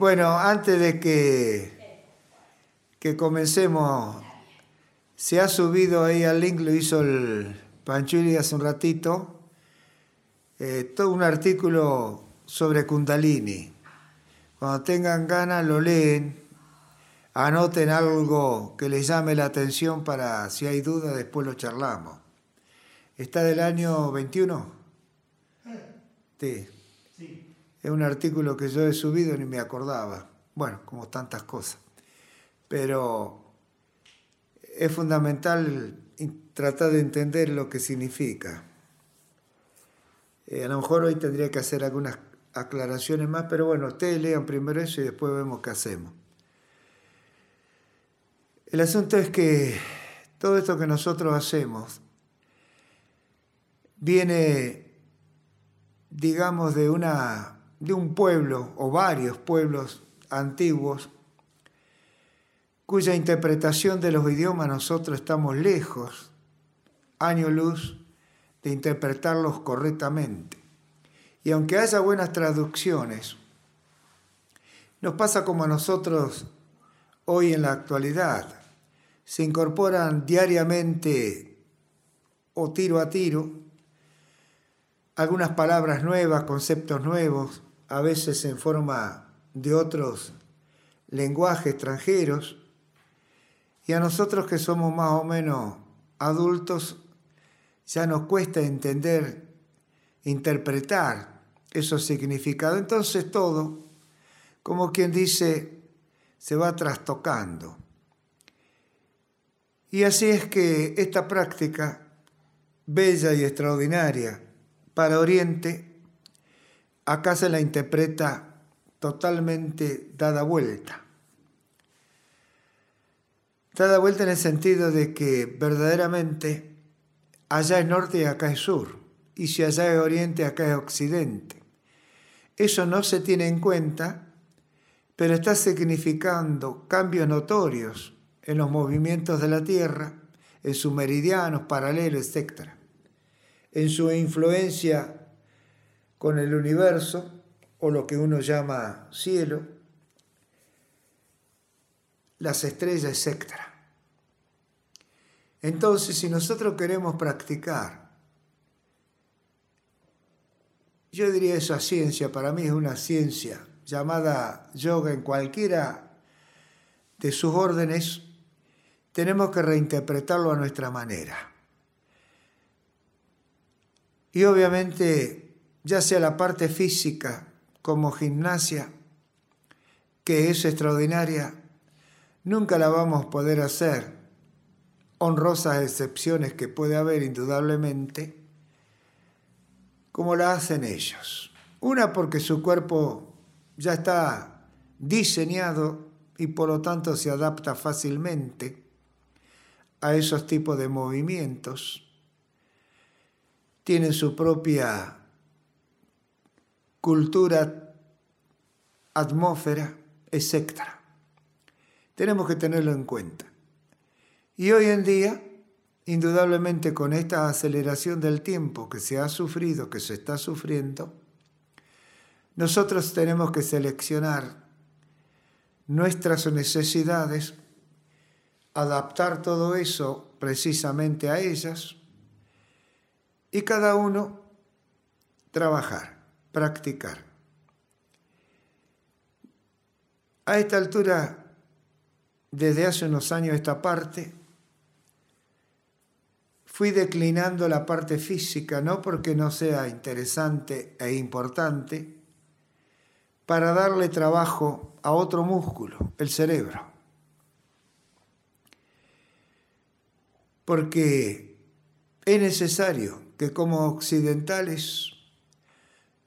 Bueno, antes de que, que comencemos, se ha subido ahí al link, lo hizo el Panchuli hace un ratito, eh, todo un artículo sobre Kundalini. Cuando tengan ganas lo leen, anoten algo que les llame la atención para, si hay duda, después lo charlamos. ¿Está del año 21? Sí. Es un artículo que yo he subido ni me acordaba. Bueno, como tantas cosas. Pero es fundamental tratar de entender lo que significa. Eh, a lo mejor hoy tendría que hacer algunas aclaraciones más, pero bueno, ustedes lean primero eso y después vemos qué hacemos. El asunto es que todo esto que nosotros hacemos viene, digamos, de una de un pueblo o varios pueblos antiguos cuya interpretación de los idiomas nosotros estamos lejos, año luz, de interpretarlos correctamente. Y aunque haya buenas traducciones, nos pasa como a nosotros hoy en la actualidad. Se incorporan diariamente o tiro a tiro algunas palabras nuevas, conceptos nuevos, a veces en forma de otros lenguajes extranjeros, y a nosotros que somos más o menos adultos, ya nos cuesta entender, interpretar esos significados. Entonces todo, como quien dice, se va trastocando. Y así es que esta práctica, bella y extraordinaria para Oriente, acá se la interpreta totalmente dada vuelta. Dada vuelta en el sentido de que verdaderamente allá es norte y acá es sur, y si allá es oriente, acá es occidente. Eso no se tiene en cuenta, pero está significando cambios notorios en los movimientos de la Tierra, en sus meridianos, paralelos, etc. En su influencia con el universo o lo que uno llama cielo, las estrellas, etc. Entonces, si nosotros queremos practicar, yo diría esa ciencia, para mí es una ciencia llamada yoga en cualquiera de sus órdenes, tenemos que reinterpretarlo a nuestra manera. Y obviamente ya sea la parte física como gimnasia, que es extraordinaria, nunca la vamos a poder hacer, honrosas excepciones que puede haber indudablemente, como la hacen ellos. Una porque su cuerpo ya está diseñado y por lo tanto se adapta fácilmente a esos tipos de movimientos. Tienen su propia cultura, atmósfera, etc. Tenemos que tenerlo en cuenta. Y hoy en día, indudablemente con esta aceleración del tiempo que se ha sufrido, que se está sufriendo, nosotros tenemos que seleccionar nuestras necesidades, adaptar todo eso precisamente a ellas y cada uno trabajar practicar. A esta altura, desde hace unos años esta parte, fui declinando la parte física, no porque no sea interesante e importante, para darle trabajo a otro músculo, el cerebro. Porque es necesario que como occidentales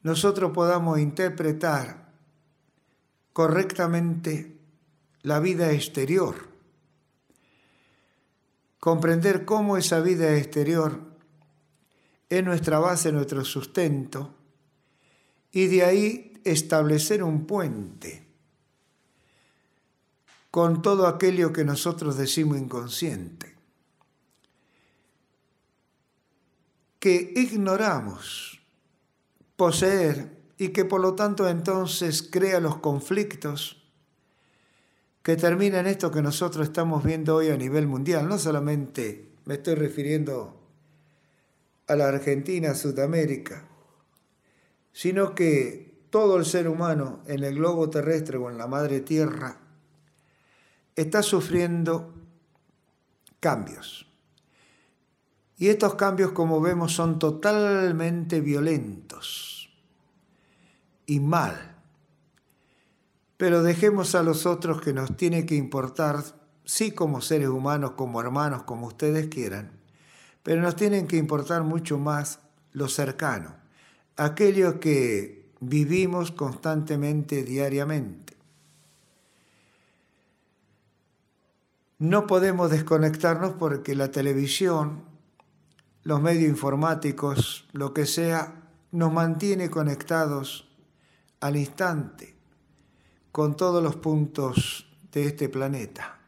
nosotros podamos interpretar correctamente la vida exterior, comprender cómo esa vida exterior es nuestra base, nuestro sustento, y de ahí establecer un puente con todo aquello que nosotros decimos inconsciente, que ignoramos poseer y que por lo tanto entonces crea los conflictos que terminan esto que nosotros estamos viendo hoy a nivel mundial. No solamente me estoy refiriendo a la Argentina, Sudamérica, sino que todo el ser humano en el globo terrestre o en la madre tierra está sufriendo cambios. Y estos cambios, como vemos, son totalmente violentos y mal. Pero dejemos a los otros que nos tiene que importar, sí como seres humanos, como hermanos, como ustedes quieran, pero nos tienen que importar mucho más lo cercano, aquellos que vivimos constantemente, diariamente. No podemos desconectarnos porque la televisión, los medios informáticos, lo que sea, nos mantiene conectados al instante con todos los puntos de este planeta.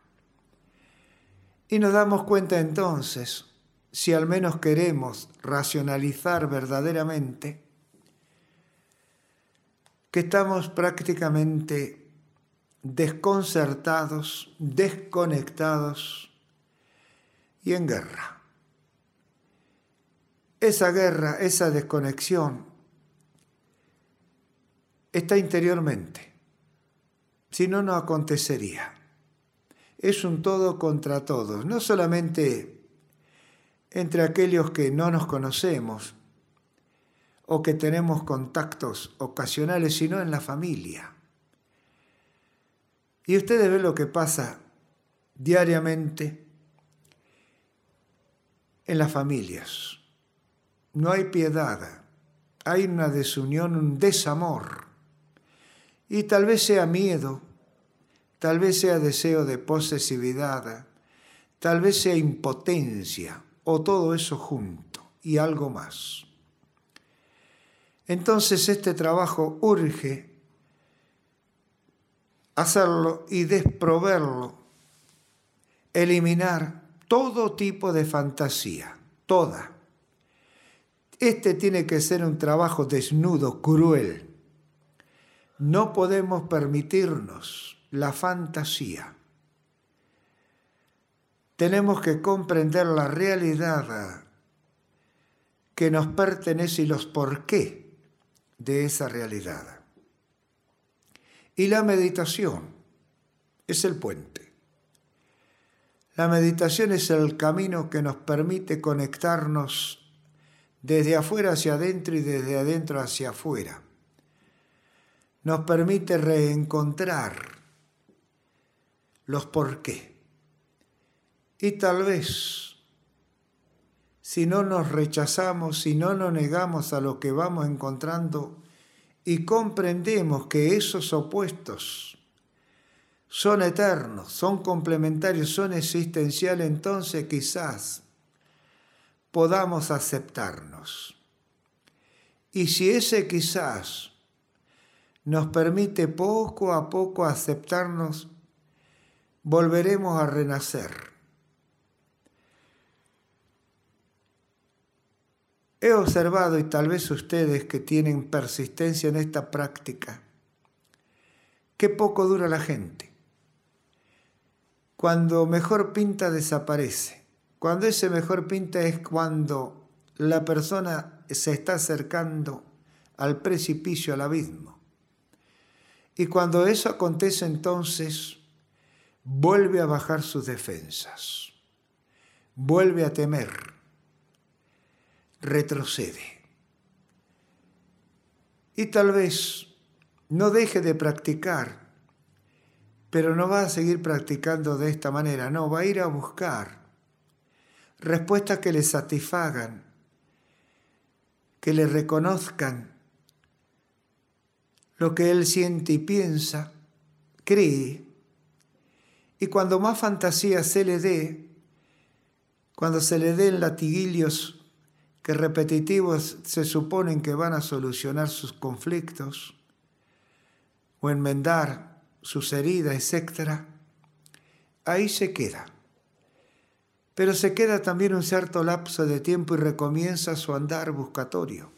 Y nos damos cuenta entonces, si al menos queremos racionalizar verdaderamente, que estamos prácticamente desconcertados, desconectados y en guerra. Esa guerra, esa desconexión está interiormente, si no, no acontecería. Es un todo contra todos, no solamente entre aquellos que no nos conocemos o que tenemos contactos ocasionales, sino en la familia. Y ustedes ven lo que pasa diariamente en las familias. No hay piedad, hay una desunión, un desamor. Y tal vez sea miedo, tal vez sea deseo de posesividad, tal vez sea impotencia o todo eso junto y algo más. Entonces este trabajo urge hacerlo y desproverlo, eliminar todo tipo de fantasía, toda. Este tiene que ser un trabajo desnudo, cruel. No podemos permitirnos la fantasía. Tenemos que comprender la realidad que nos pertenece y los por qué de esa realidad. Y la meditación es el puente. La meditación es el camino que nos permite conectarnos desde afuera hacia adentro y desde adentro hacia afuera. Nos permite reencontrar los por qué. Y tal vez, si no nos rechazamos, si no nos negamos a lo que vamos encontrando, y comprendemos que esos opuestos son eternos, son complementarios, son existenciales, entonces quizás podamos aceptarnos. Y si ese quizás nos permite poco a poco aceptarnos, volveremos a renacer He observado, y tal vez ustedes que tienen persistencia en esta práctica, qué poco dura la gente. Cuando mejor pinta desaparece. Cuando ese mejor pinta es cuando la persona se está acercando al precipicio, al abismo. Y cuando eso acontece entonces, vuelve a bajar sus defensas, vuelve a temer retrocede. Y tal vez no deje de practicar, pero no va a seguir practicando de esta manera, no, va a ir a buscar respuestas que le satisfagan, que le reconozcan lo que él siente y piensa, cree, y cuando más fantasía se le dé, cuando se le den latiguillos que repetitivos se suponen que van a solucionar sus conflictos o enmendar sus heridas, etc., ahí se queda. Pero se queda también un cierto lapso de tiempo y recomienza su andar buscatorio.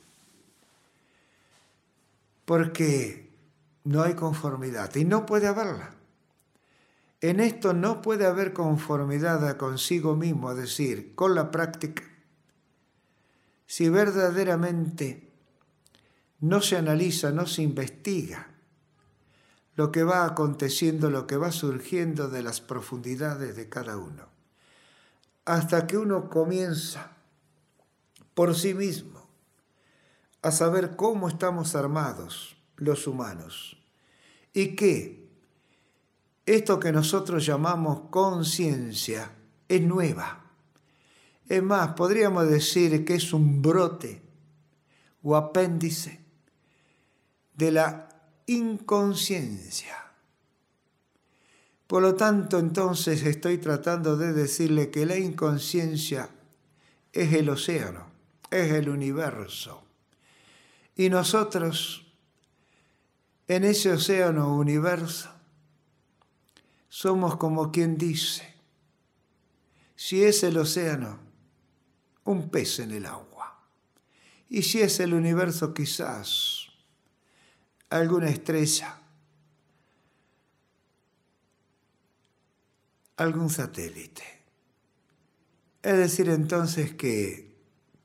porque no hay conformidad y no puede haberla. En esto no puede haber conformidad consigo mismo, es decir, con la práctica, si verdaderamente no se analiza, no se investiga lo que va aconteciendo, lo que va surgiendo de las profundidades de cada uno, hasta que uno comienza por sí mismo a saber cómo estamos armados los humanos y que esto que nosotros llamamos conciencia es nueva. Es más, podríamos decir que es un brote o apéndice de la inconsciencia. Por lo tanto, entonces estoy tratando de decirle que la inconsciencia es el océano, es el universo. Y nosotros, en ese océano universo, somos como quien dice, si es el océano, un pez en el agua. Y si es el universo, quizás alguna estrella, algún satélite. Es decir, entonces que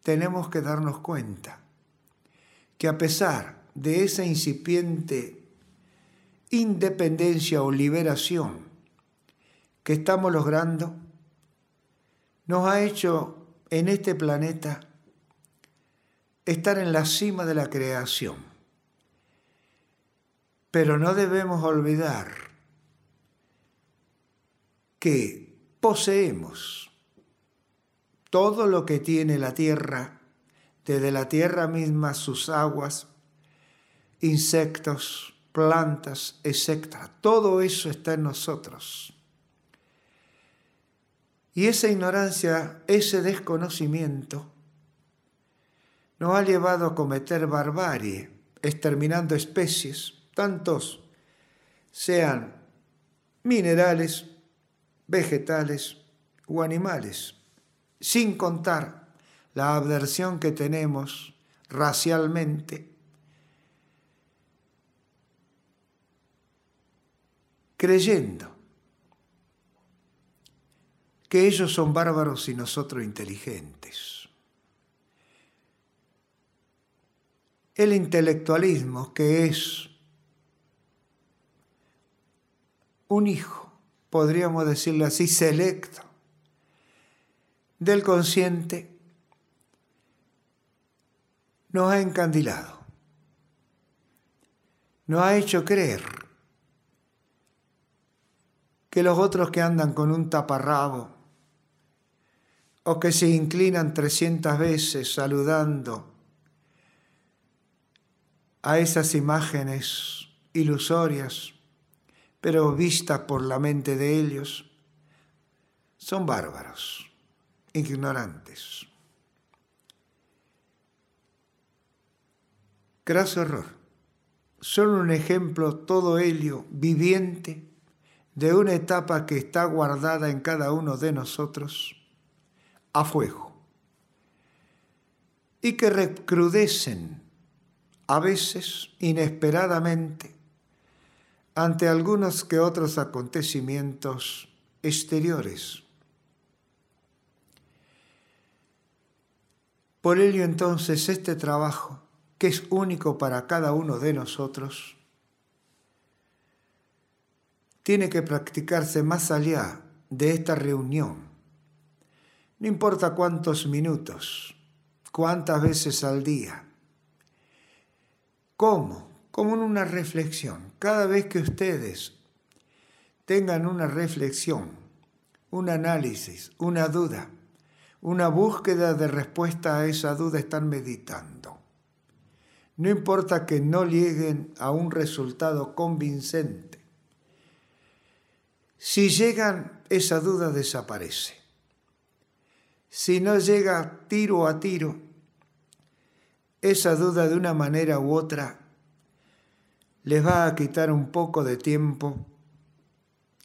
tenemos que darnos cuenta que a pesar de esa incipiente independencia o liberación que estamos logrando nos ha hecho en este planeta estar en la cima de la creación. Pero no debemos olvidar que poseemos todo lo que tiene la tierra, desde la tierra misma, sus aguas, insectos, plantas, etc. Todo eso está en nosotros. Y esa ignorancia, ese desconocimiento, nos ha llevado a cometer barbarie, exterminando especies, tantos sean minerales, vegetales o animales, sin contar la aversión que tenemos racialmente, creyendo que ellos son bárbaros y nosotros inteligentes. El intelectualismo, que es un hijo, podríamos decirlo así, selecto del consciente, nos ha encandilado, nos ha hecho creer que los otros que andan con un taparrabo o que se inclinan 300 veces saludando a esas imágenes ilusorias, pero vistas por la mente de ellos, son bárbaros, ignorantes. Graso error. Son un ejemplo todo helio viviente de una etapa que está guardada en cada uno de nosotros a fuego y que recrudecen a veces inesperadamente ante algunos que otros acontecimientos exteriores. Por ello entonces este trabajo, que es único para cada uno de nosotros, tiene que practicarse más allá de esta reunión no importa cuántos minutos, cuántas veces al día. ¿Cómo? Como en una reflexión. Cada vez que ustedes tengan una reflexión, un análisis, una duda, una búsqueda de respuesta a esa duda, están meditando. No importa que no lleguen a un resultado convincente. Si llegan, esa duda desaparece si no llega tiro a tiro, esa duda de una manera u otra les va a quitar un poco de tiempo,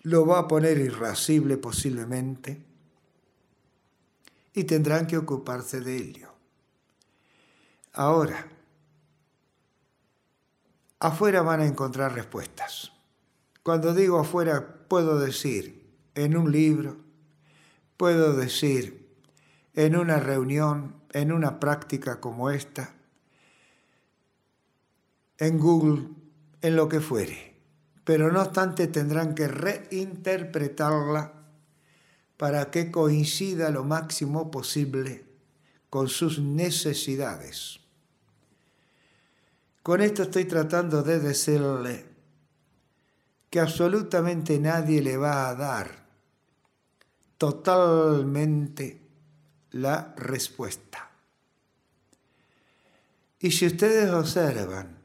lo va a poner irascible posiblemente y tendrán que ocuparse de ello. Ahora, afuera van a encontrar respuestas. Cuando digo afuera, puedo decir en un libro, puedo decir en una reunión, en una práctica como esta, en Google, en lo que fuere. Pero no obstante tendrán que reinterpretarla para que coincida lo máximo posible con sus necesidades. Con esto estoy tratando de decirle que absolutamente nadie le va a dar totalmente la respuesta. Y si ustedes observan,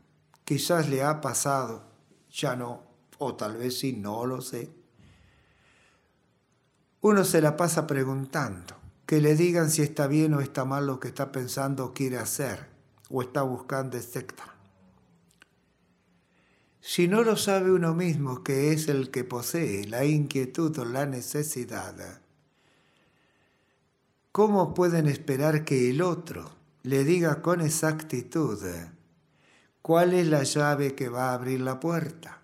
quizás le ha pasado, ya no, o tal vez sí, no lo sé, uno se la pasa preguntando, que le digan si está bien o está mal lo que está pensando o quiere hacer, o está buscando, etc. Si no lo sabe uno mismo, que es el que posee la inquietud o la necesidad, ¿cómo pueden esperar que el otro le diga con exactitud cuál es la llave que va a abrir la puerta?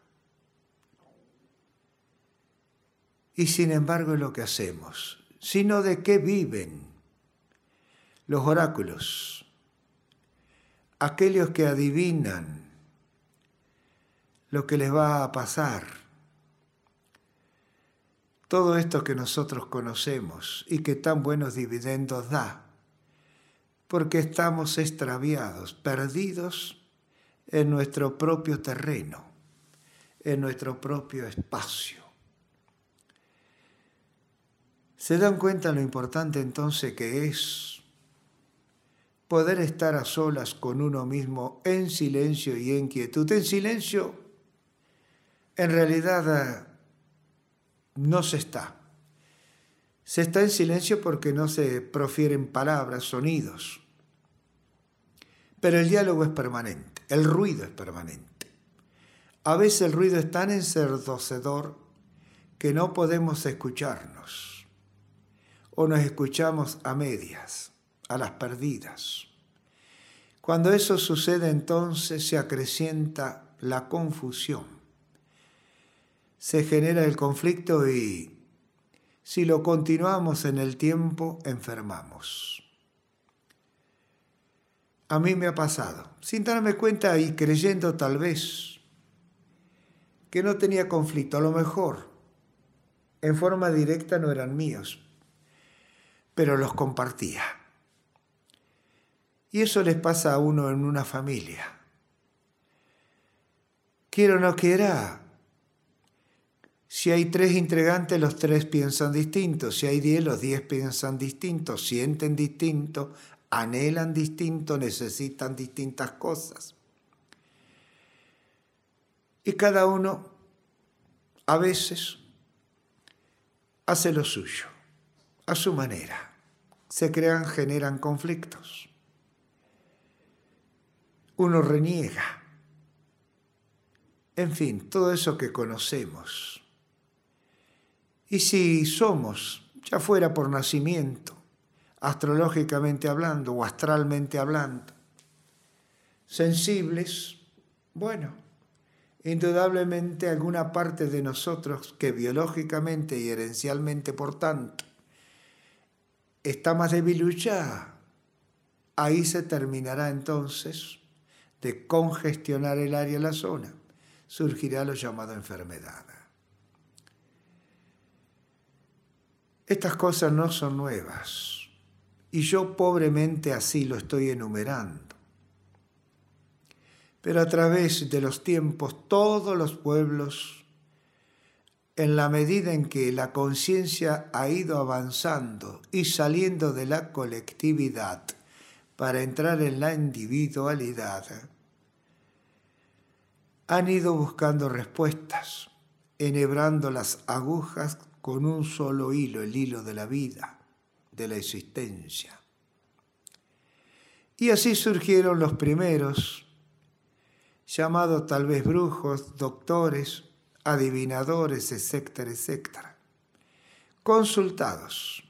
Y sin embargo es lo que hacemos, sino de qué viven los oráculos, aquellos que adivinan lo que les va a pasar. Todo esto que nosotros conocemos y que tan buenos dividendos da, porque estamos extraviados, perdidos en nuestro propio terreno, en nuestro propio espacio. ¿Se dan cuenta lo importante entonces que es poder estar a solas con uno mismo en silencio y en quietud? En silencio, en realidad no se está. Se está en silencio porque no se profieren palabras, sonidos. Pero el diálogo es permanente, el ruido es permanente. A veces el ruido es tan enserdocedor que no podemos escucharnos o nos escuchamos a medias, a las perdidas. Cuando eso sucede entonces se acrecienta la confusión, se genera el conflicto y si lo continuamos en el tiempo enfermamos. A mí me ha pasado, sin darme cuenta y creyendo tal vez que no tenía conflicto, a lo mejor en forma directa no eran míos, pero los compartía. Y eso les pasa a uno en una familia. Quiero o no quiera, si hay tres integrantes, los tres piensan distinto. Si hay diez, los diez piensan distinto, sienten distinto, anhelan distinto, necesitan distintas cosas. Y cada uno a veces hace lo suyo, a su manera se crean, generan conflictos. Uno reniega. En fin, todo eso que conocemos. Y si somos, ya fuera por nacimiento, astrológicamente hablando o astralmente hablando, sensibles, bueno, indudablemente alguna parte de nosotros que biológicamente y herencialmente, por tanto, está más debilucha, ahí se terminará entonces de congestionar el área, la zona. Surgirá lo llamado enfermedad. Estas cosas no son nuevas y yo pobremente así lo estoy enumerando. Pero a través de los tiempos todos los pueblos en la medida en que la conciencia ha ido avanzando y saliendo de la colectividad para entrar en la individualidad, han ido buscando respuestas, enhebrando las agujas con un solo hilo, el hilo de la vida, de la existencia. Y así surgieron los primeros, llamados tal vez brujos, doctores, adivinadores, etcétera, etcétera, consultados.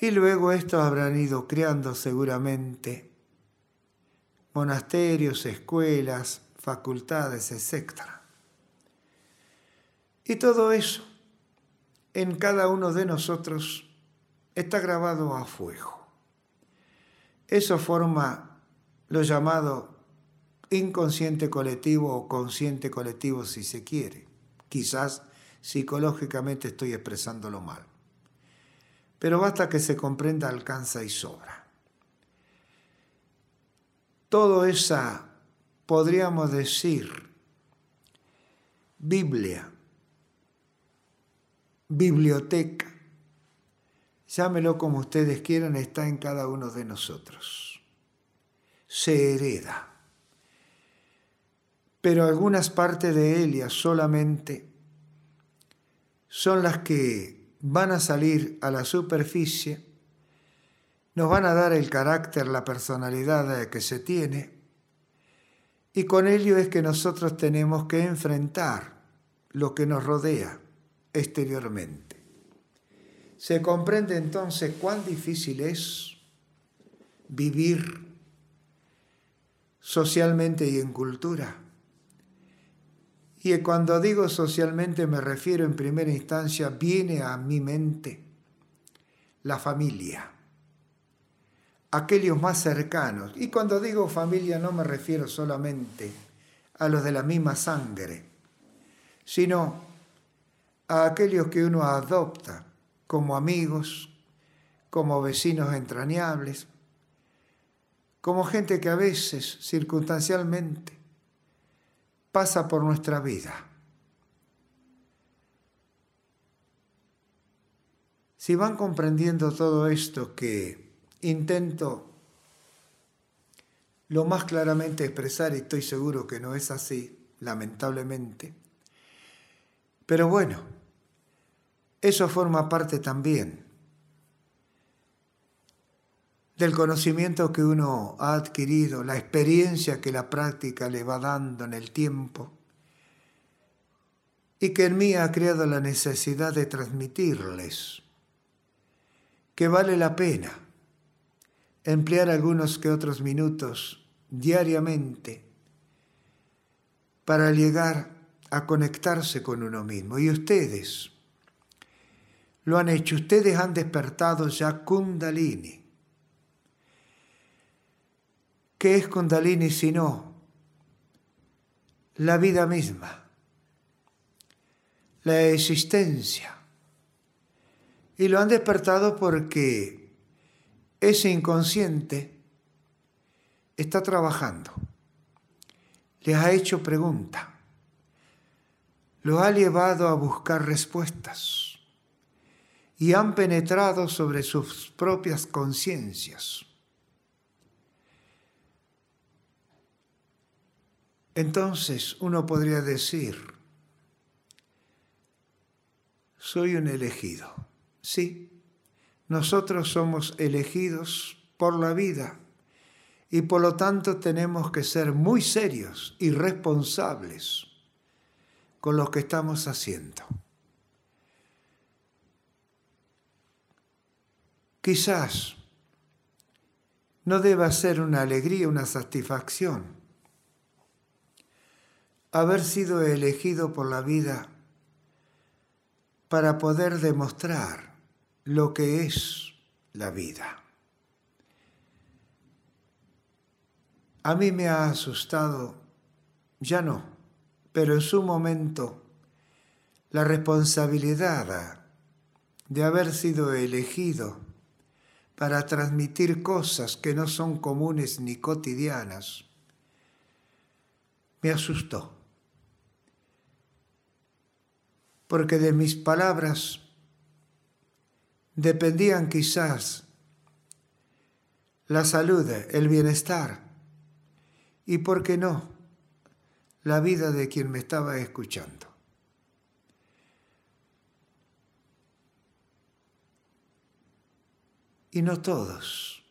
Y luego estos habrán ido creando seguramente monasterios, escuelas, facultades, etc. Y todo eso en cada uno de nosotros está grabado a fuego. Eso forma lo llamado inconsciente colectivo o consciente colectivo si se quiere. Quizás psicológicamente estoy expresándolo mal. Pero basta que se comprenda, alcanza y sobra. Todo esa, podríamos decir, Biblia, biblioteca, llámelo como ustedes quieran, está en cada uno de nosotros. Se hereda. Pero algunas partes de ella solamente son las que van a salir a la superficie, nos van a dar el carácter, la personalidad que se tiene, y con ello es que nosotros tenemos que enfrentar lo que nos rodea exteriormente. Se comprende entonces cuán difícil es vivir socialmente y en cultura. Y cuando digo socialmente me refiero en primera instancia, viene a mi mente la familia, aquellos más cercanos. Y cuando digo familia no me refiero solamente a los de la misma sangre, sino a aquellos que uno adopta como amigos, como vecinos entrañables, como gente que a veces, circunstancialmente, pasa por nuestra vida. Si van comprendiendo todo esto que intento lo más claramente expresar, y estoy seguro que no es así, lamentablemente, pero bueno, eso forma parte también del conocimiento que uno ha adquirido, la experiencia que la práctica le va dando en el tiempo y que en mí ha creado la necesidad de transmitirles que vale la pena emplear algunos que otros minutos diariamente para llegar a conectarse con uno mismo. Y ustedes lo han hecho, ustedes han despertado ya Kundalini. ¿Qué es Kundalini sino la vida misma, la existencia? Y lo han despertado porque ese inconsciente está trabajando, les ha hecho pregunta lo ha llevado a buscar respuestas y han penetrado sobre sus propias conciencias. Entonces uno podría decir, soy un elegido. Sí, nosotros somos elegidos por la vida y por lo tanto tenemos que ser muy serios y responsables con lo que estamos haciendo. Quizás no deba ser una alegría, una satisfacción haber sido elegido por la vida para poder demostrar lo que es la vida. A mí me ha asustado, ya no, pero en su momento la responsabilidad de haber sido elegido para transmitir cosas que no son comunes ni cotidianas, me asustó. Porque de mis palabras dependían quizás la salud, el bienestar, y por qué no, la vida de quien me estaba escuchando. Y no todos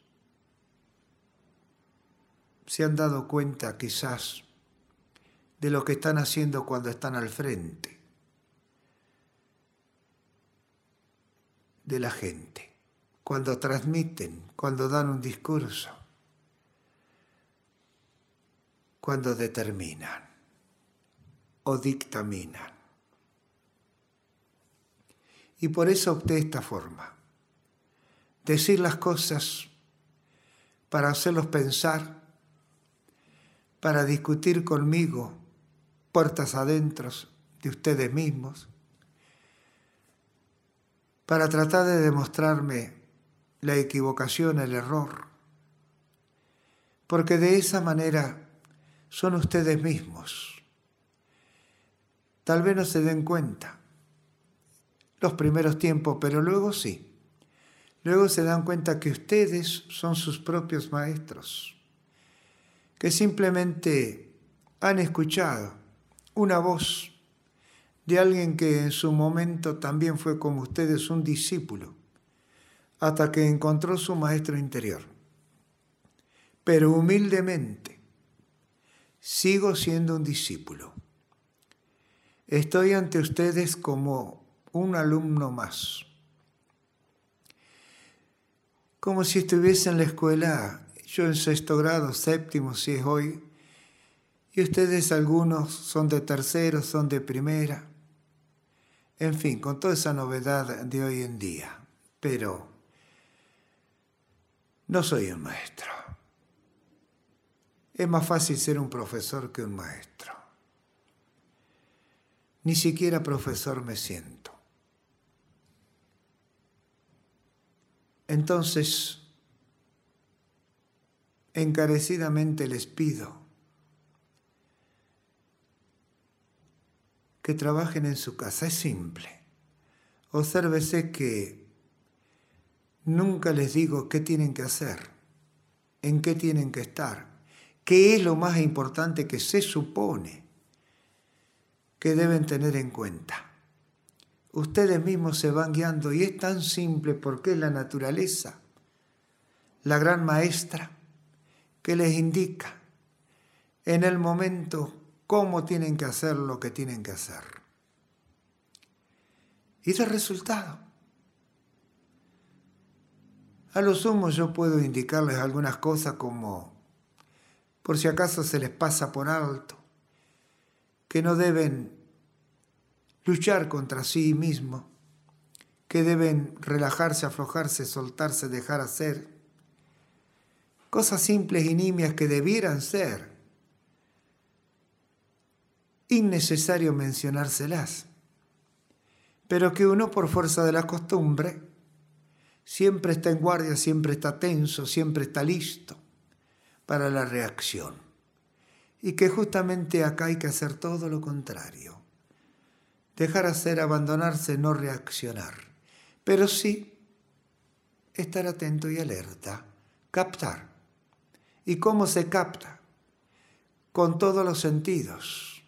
se han dado cuenta quizás de lo que están haciendo cuando están al frente de la gente, cuando transmiten, cuando dan un discurso. cuando determinan o dictaminan. Y por eso opté esta forma. Decir las cosas para hacerlos pensar, para discutir conmigo puertas adentro de ustedes mismos, para tratar de demostrarme la equivocación, el error, porque de esa manera son ustedes mismos. Tal vez no se den cuenta los primeros tiempos, pero luego sí. Luego se dan cuenta que ustedes son sus propios maestros, que simplemente han escuchado una voz de alguien que en su momento también fue como ustedes un discípulo, hasta que encontró su maestro interior. Pero humildemente, sigo siendo un discípulo. Estoy ante ustedes como un alumno más. Como si estuviese en la escuela, yo en sexto grado, séptimo si es hoy, y ustedes algunos son de tercero, son de primera. En fin, con toda esa novedad de hoy en día. Pero no soy un maestro. Es más fácil ser un profesor que un maestro. Ni siquiera profesor me siento. Entonces, encarecidamente les pido que trabajen en su casa. Es simple. Obsérvese que nunca les digo qué tienen que hacer, en qué tienen que estar, qué es lo más importante que se supone que deben tener en cuenta. Ustedes mismos se van guiando y es tan simple porque es la naturaleza, la gran maestra, que les indica en el momento cómo tienen que hacer lo que tienen que hacer. Y el resultado. A lo sumo yo puedo indicarles algunas cosas como, por si acaso se les pasa por alto, que no deben luchar contra sí mismos, que deben relajarse, aflojarse, soltarse, dejar hacer. Cosas simples y nimias que debieran ser innecesario mencionárselas, pero que uno por fuerza de la costumbre siempre está en guardia, siempre está tenso, siempre está listo para la reacción. Y que justamente acá hay que hacer todo lo contrario. Dejar hacer, abandonarse, no reaccionar. Pero sí estar atento y alerta, captar. ¿Y cómo se capta? Con todos los sentidos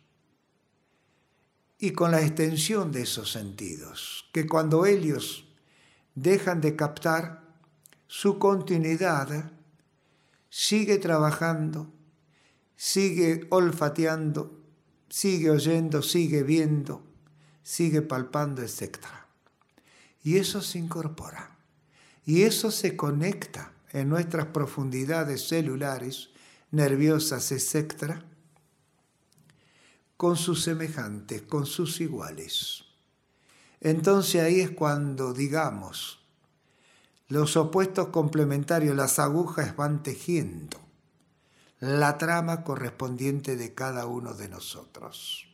y con la extensión de esos sentidos, que cuando ellos dejan de captar, su continuidad sigue trabajando, sigue olfateando, sigue oyendo, sigue viendo, sigue palpando, etc. Y eso se incorpora. Y eso se conecta en nuestras profundidades celulares, nerviosas, etc con sus semejantes, con sus iguales. Entonces ahí es cuando, digamos, los opuestos complementarios, las agujas van tejiendo la trama correspondiente de cada uno de nosotros.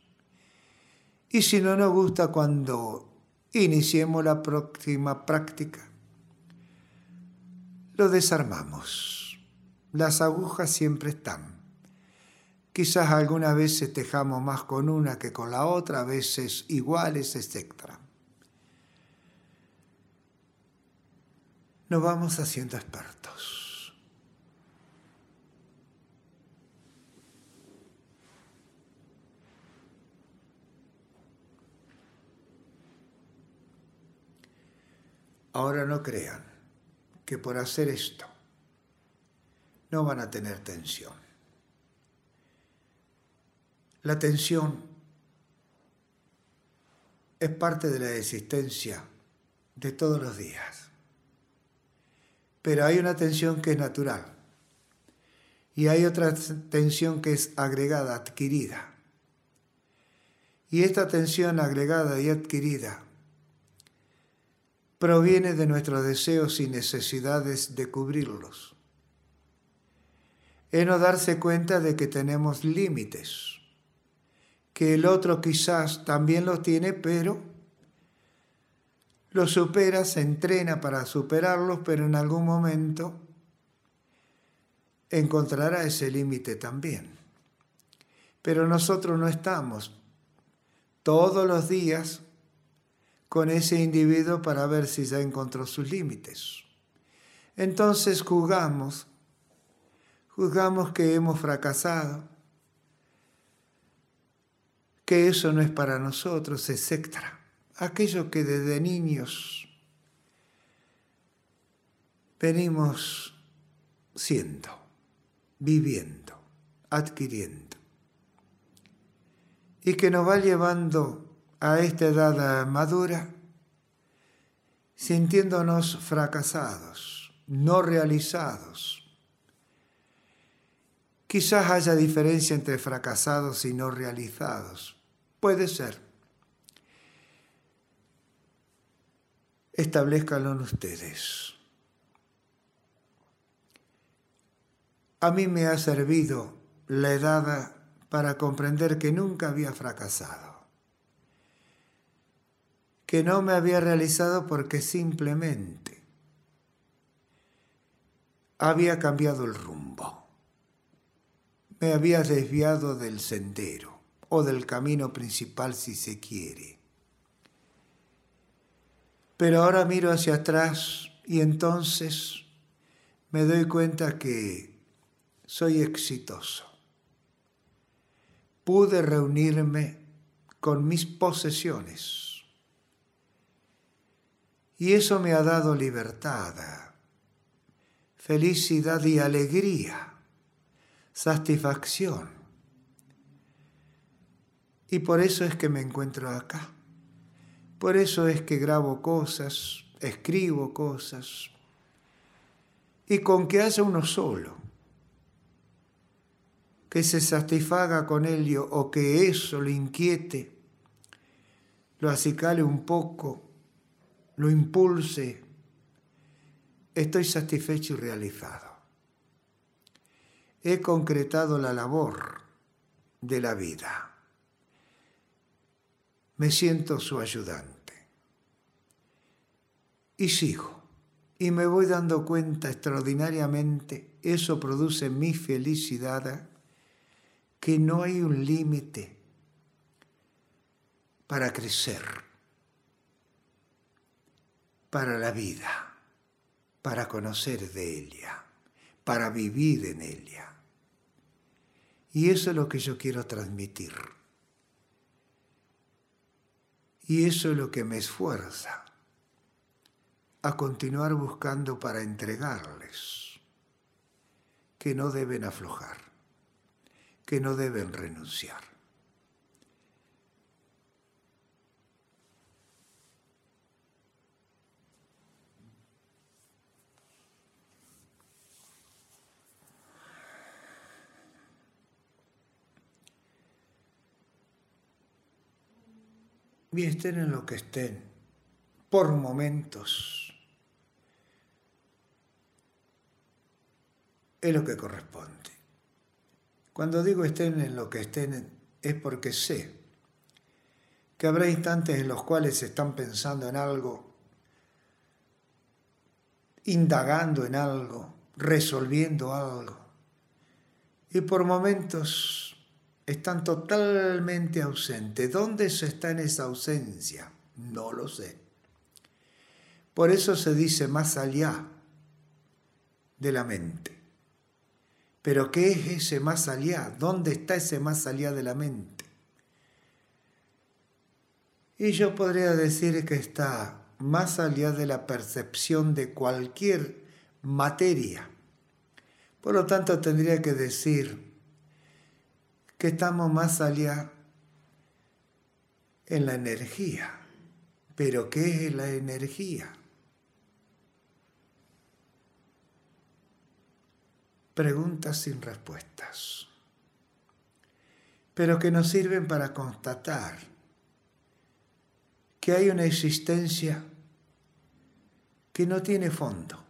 Y si no nos gusta cuando iniciemos la próxima práctica, lo desarmamos. Las agujas siempre están. Quizás algunas veces tejamos más con una que con la otra, a veces iguales, etc. Nos vamos haciendo expertos. Ahora no crean que por hacer esto no van a tener tensión. La tensión es parte de la existencia de todos los días. Pero hay una tensión que es natural, Y hay otra tensión que es agregada, adquirida. Y esta tensión agregada y adquirida proviene de nuestros deseos y necesidades de cubrirlos. Es no darse cuenta de que tenemos límites, que el otro quizás también los tiene, pero lo supera, se entrena para superarlos, pero en algún momento encontrará ese límite también. Pero nosotros no estamos todos los días con ese individuo para ver si ya encontró sus límites. Entonces juzgamos, juzgamos que hemos fracasado, que eso no es para nosotros, etc aquello que desde niños venimos siendo, viviendo, adquiriendo, y que nos va llevando a esta edad madura sintiéndonos fracasados, no realizados. Quizás haya diferencia entre fracasados y no realizados. Puede ser. establezcanlo ustedes. A mí me ha servido la edad para comprender que nunca había fracasado, que no me había realizado porque simplemente había cambiado el rumbo, me había desviado del sendero o del camino principal si se quiere pero ahora miro hacia atrás y entonces me doy cuenta que soy exitoso. Pude reunirme con mis posesiones. Y eso me ha dado libertad, felicidad y alegría, satisfacción. Y por eso es que me encuentro acá. Por eso es que grabo cosas, escribo cosas, y con que haya uno solo, que se satisfaga con ello o que eso lo inquiete, lo acicale un poco, lo impulse, estoy satisfecho y realizado. He concretado la labor de la vida me siento su ayudante. Y sigo, y me voy dando cuenta extraordinariamente, eso produce mi felicidad, que no hay un límite para crecer, para la vida, para conocer de ella, para vivir en ella. Y eso es lo que yo quiero transmitir. Y eso es lo que me esfuerza a continuar buscando para entregarles que no deben aflojar, que no deben renunciar. Y estén en lo que estén, por momentos, es lo que corresponde. Cuando digo estén en lo que estén es porque sé que habrá instantes en los cuales están pensando en algo, indagando en algo, resolviendo algo. Y por momentos están totalmente ausentes. ¿Dónde se está en esa ausencia? No lo sé. Por eso se dice más allá de la mente. Pero ¿qué es ese más allá? ¿Dónde está ese más allá de la mente? Y yo podría decir que está más allá de la percepción de cualquier materia. Por lo tanto, tendría que decir que estamos más allá en la energía. Pero ¿qué es la energía? preguntas sin respuestas, pero que nos sirven para constatar que hay una existencia que no tiene fondo,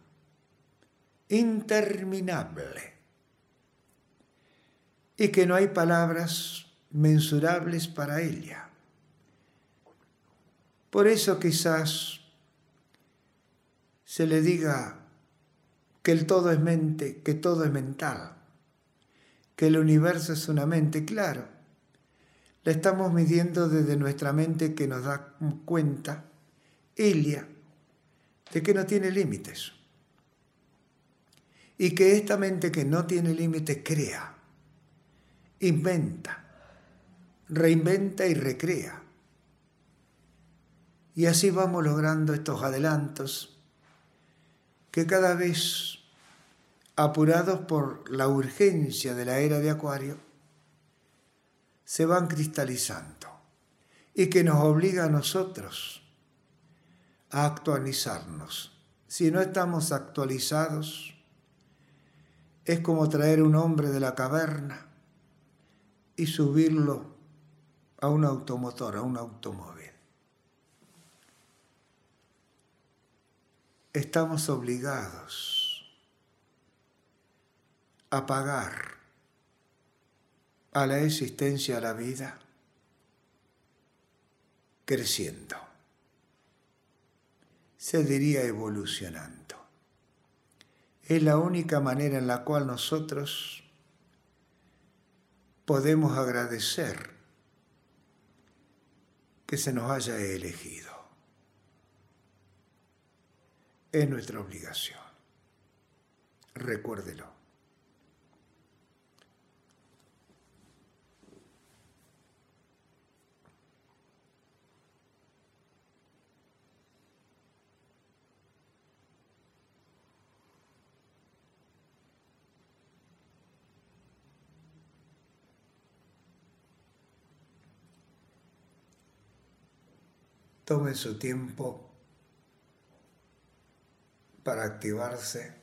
interminable, y que no hay palabras mensurables para ella. Por eso quizás se le diga que el todo es mente, que todo es mental, que el universo es una mente, claro. La estamos midiendo desde nuestra mente que nos da cuenta, Elia, de que no tiene límites. Y que esta mente que no tiene límites crea, inventa, reinventa y recrea. Y así vamos logrando estos adelantos que cada vez apurados por la urgencia de la era de Acuario, se van cristalizando y que nos obliga a nosotros a actualizarnos. Si no estamos actualizados, es como traer un hombre de la caverna y subirlo a un automotor, a un automóvil. Estamos obligados a pagar a la existencia, a la vida, creciendo. Se diría evolucionando. Es la única manera en la cual nosotros podemos agradecer que se nos haya elegido. Es nuestra obligación. Recuérdelo. Tome su tiempo para activarse.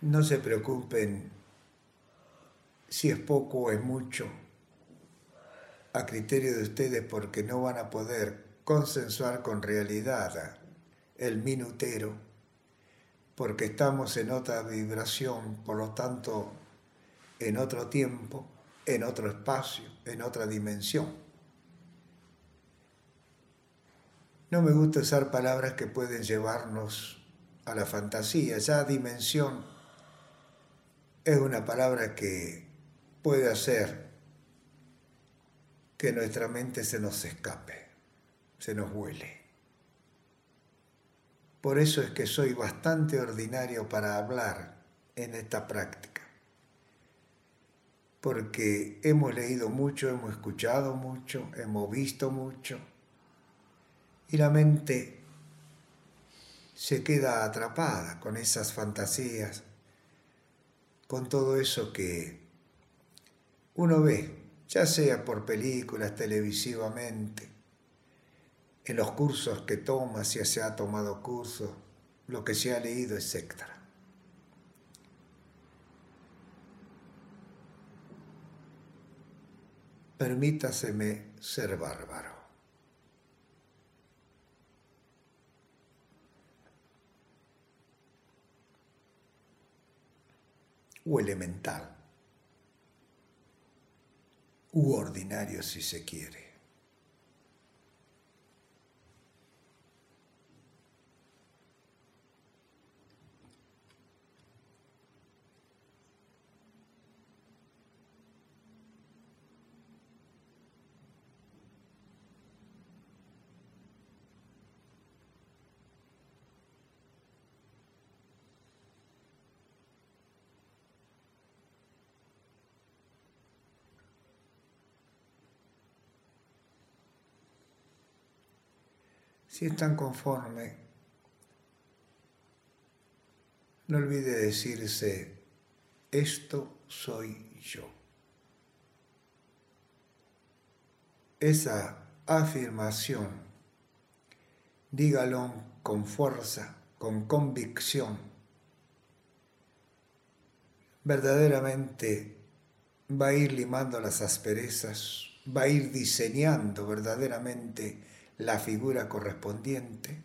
No se preocupen si es poco o es mucho a criterio de ustedes porque no van a poder consensuar con realidad el minutero porque estamos en otra vibración, por lo tanto en otro tiempo, en otro espacio, en otra dimensión. No me gusta usar palabras que pueden llevarnos a la fantasía. Ya dimensión es una palabra que puede hacer que nuestra mente se nos escape, se nos huele. Por eso es que soy bastante ordinario para hablar en esta práctica. Porque hemos leído mucho, hemos escuchado mucho, hemos visto mucho y la mente se queda atrapada con esas fantasías, con todo eso que uno ve, ya sea por películas, televisivamente, en los cursos que toma, si se ha tomado cursos, lo que se ha leído, etc. Permítaseme ser bárbaro. O elemental, u ordinario si se quiere. Si están conforme, no olvide decirse, esto soy yo. Esa afirmación, dígalo con fuerza, con convicción, verdaderamente va a ir limando las asperezas, va a ir diseñando verdaderamente la figura correspondiente.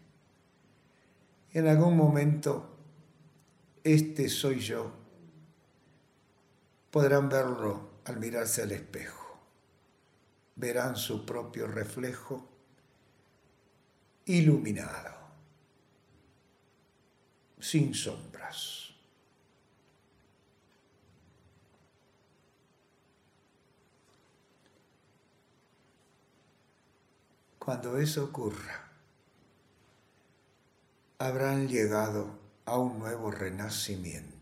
En algún momento, este soy yo, podrán verlo al mirarse al espejo. Verán su propio reflejo iluminado, sin sombras. Cuando eso ocurra, habrán llegado a un nuevo renacimiento